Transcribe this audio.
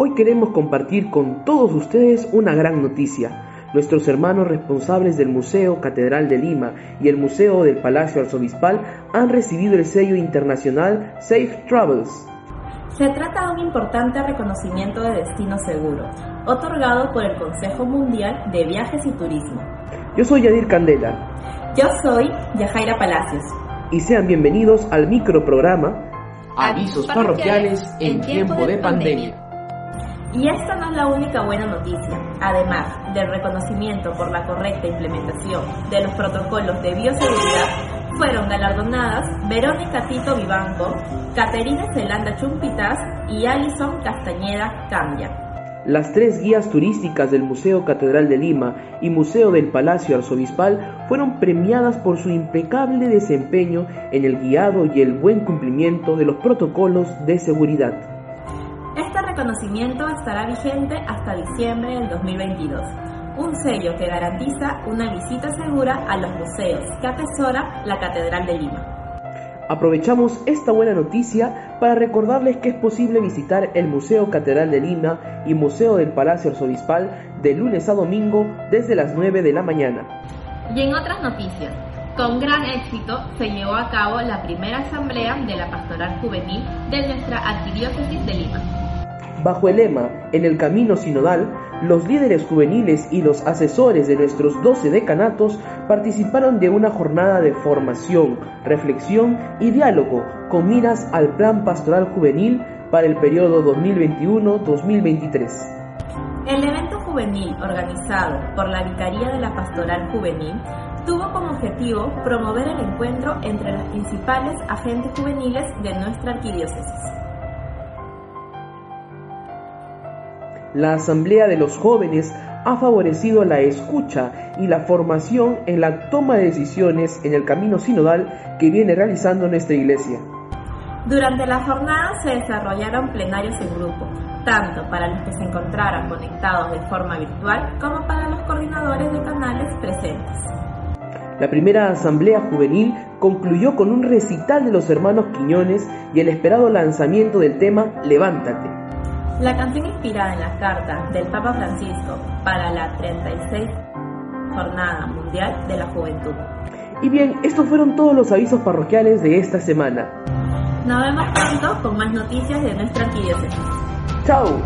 Hoy queremos compartir con todos ustedes una gran noticia. Nuestros hermanos responsables del Museo Catedral de Lima y el Museo del Palacio Arzobispal han recibido el sello internacional Safe Travels. Se trata de un importante reconocimiento de destino seguro, otorgado por el Consejo Mundial de Viajes y Turismo. Yo soy Yadir Candela. Yo soy Yajaira Palacios. Y sean bienvenidos al microprograma Avisos parroquiales en tiempo de pandemia. Y esta no es la única buena noticia. Además del reconocimiento por la correcta implementación de los protocolos de bioseguridad, fueron galardonadas Verónica Tito Vivanco, Caterina Zelanda Chumpitas y Alison Castañeda Cambia. Las tres guías turísticas del Museo Catedral de Lima y Museo del Palacio Arzobispal fueron premiadas por su impecable desempeño en el guiado y el buen cumplimiento de los protocolos de seguridad. Reconocimiento estará vigente hasta diciembre del 2022, un sello que garantiza una visita segura a los museos que atesora la Catedral de Lima. Aprovechamos esta buena noticia para recordarles que es posible visitar el Museo Catedral de Lima y Museo del Palacio Arzobispal de lunes a domingo desde las 9 de la mañana. Y en otras noticias, con gran éxito se llevó a cabo la primera asamblea de la Pastoral Juvenil de nuestra Arquidiócesis de Lima. Bajo el lema En el Camino Sinodal, los líderes juveniles y los asesores de nuestros 12 decanatos participaron de una jornada de formación, reflexión y diálogo con miras al Plan Pastoral Juvenil para el periodo 2021-2023. El evento juvenil organizado por la Vicaría de la Pastoral Juvenil tuvo como objetivo promover el encuentro entre los principales agentes juveniles de nuestra arquidiócesis. La Asamblea de los Jóvenes ha favorecido la escucha y la formación en la toma de decisiones en el camino sinodal que viene realizando nuestra Iglesia. Durante la jornada se desarrollaron plenarios en grupo, tanto para los que se encontraran conectados de forma virtual como para los coordinadores de canales presentes. La primera asamblea juvenil concluyó con un recital de los hermanos Quiñones y el esperado lanzamiento del tema Levántate. La canción inspirada en la carta del Papa Francisco para la 36 Jornada Mundial de la Juventud. Y bien, estos fueron todos los avisos parroquiales de esta semana. Nos vemos pronto con más noticias de nuestra arquidiócesis. ¡Chao!